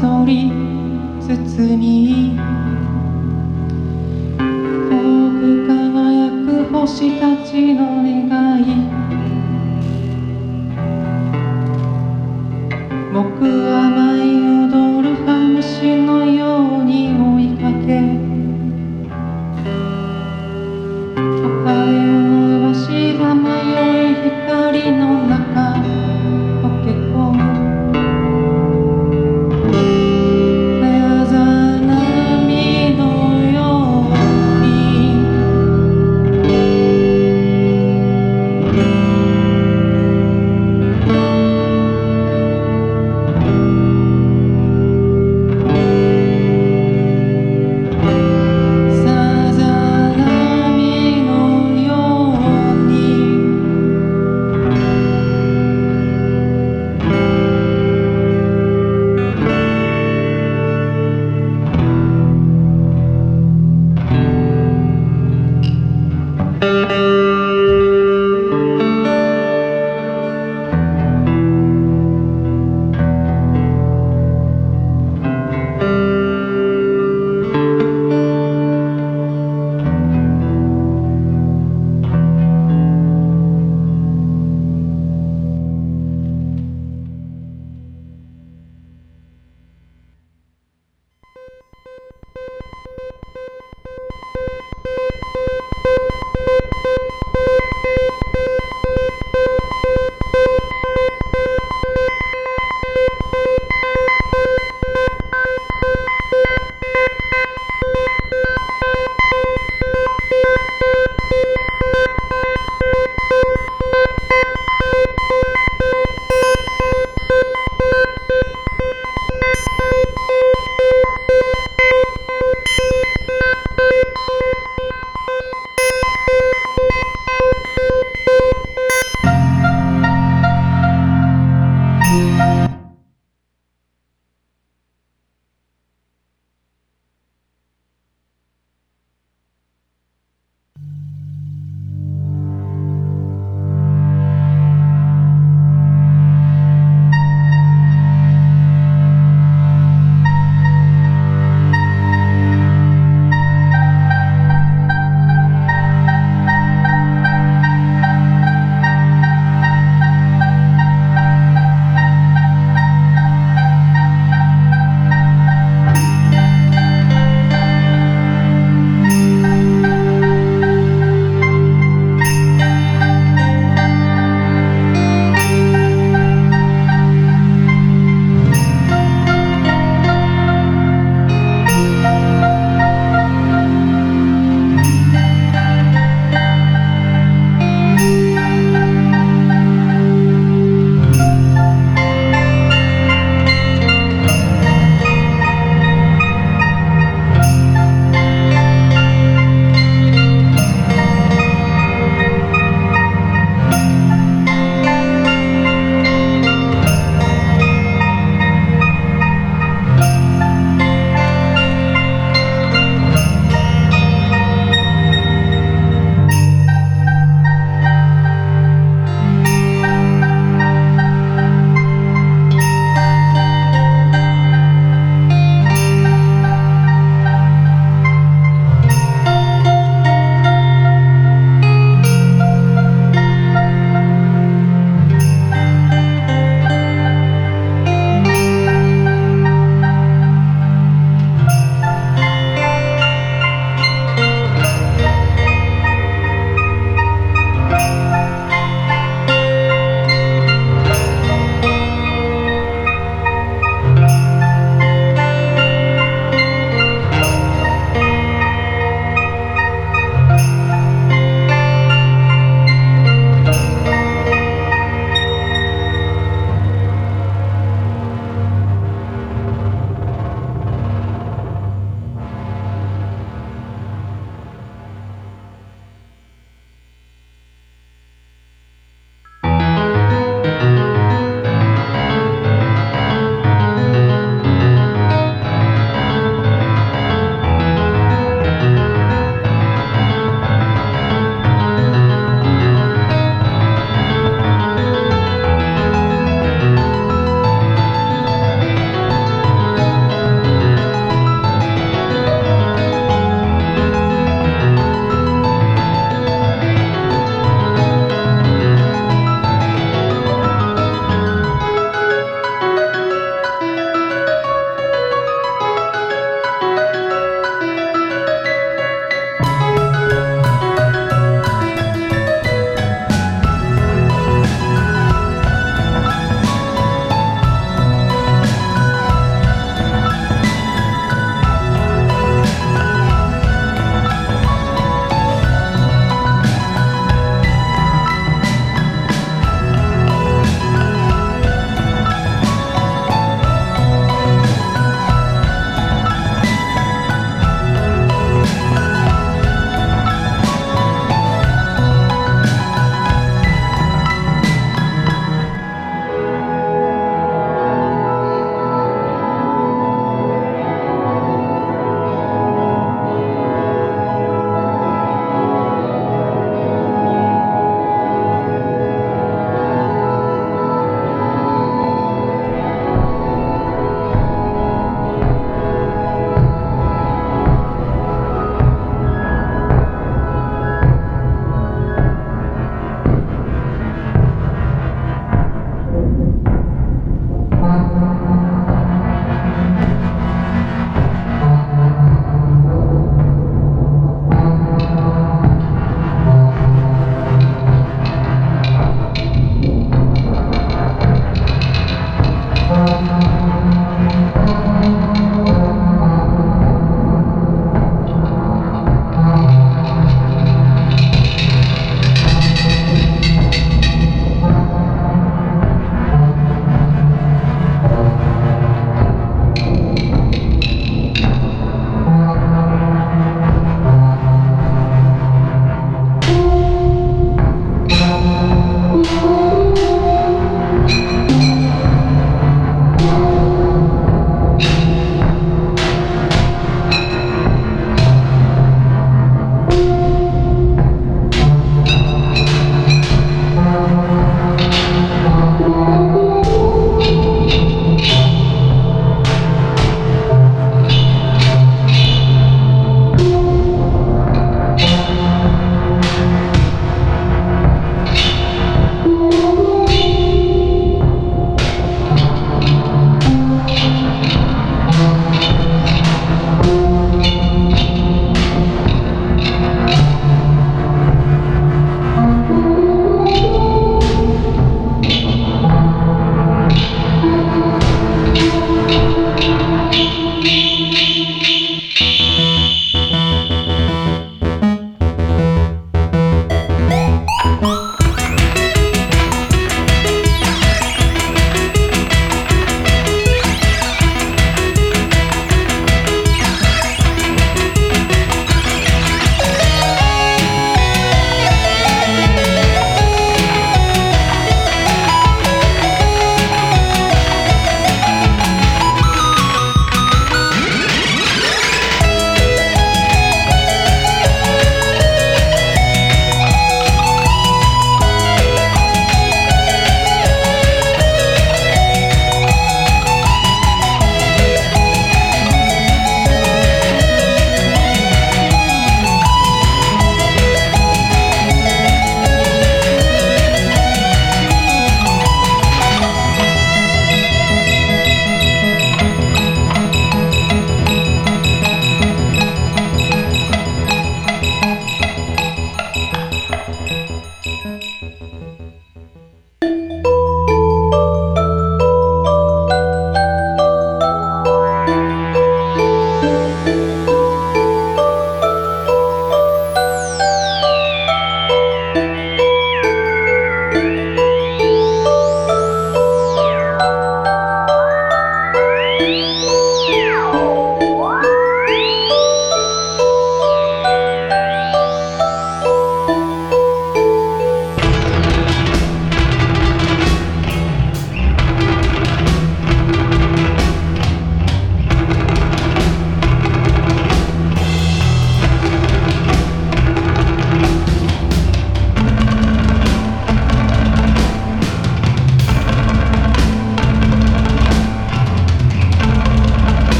そり包み遠く輝く星たちの願い。僕は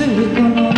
するこの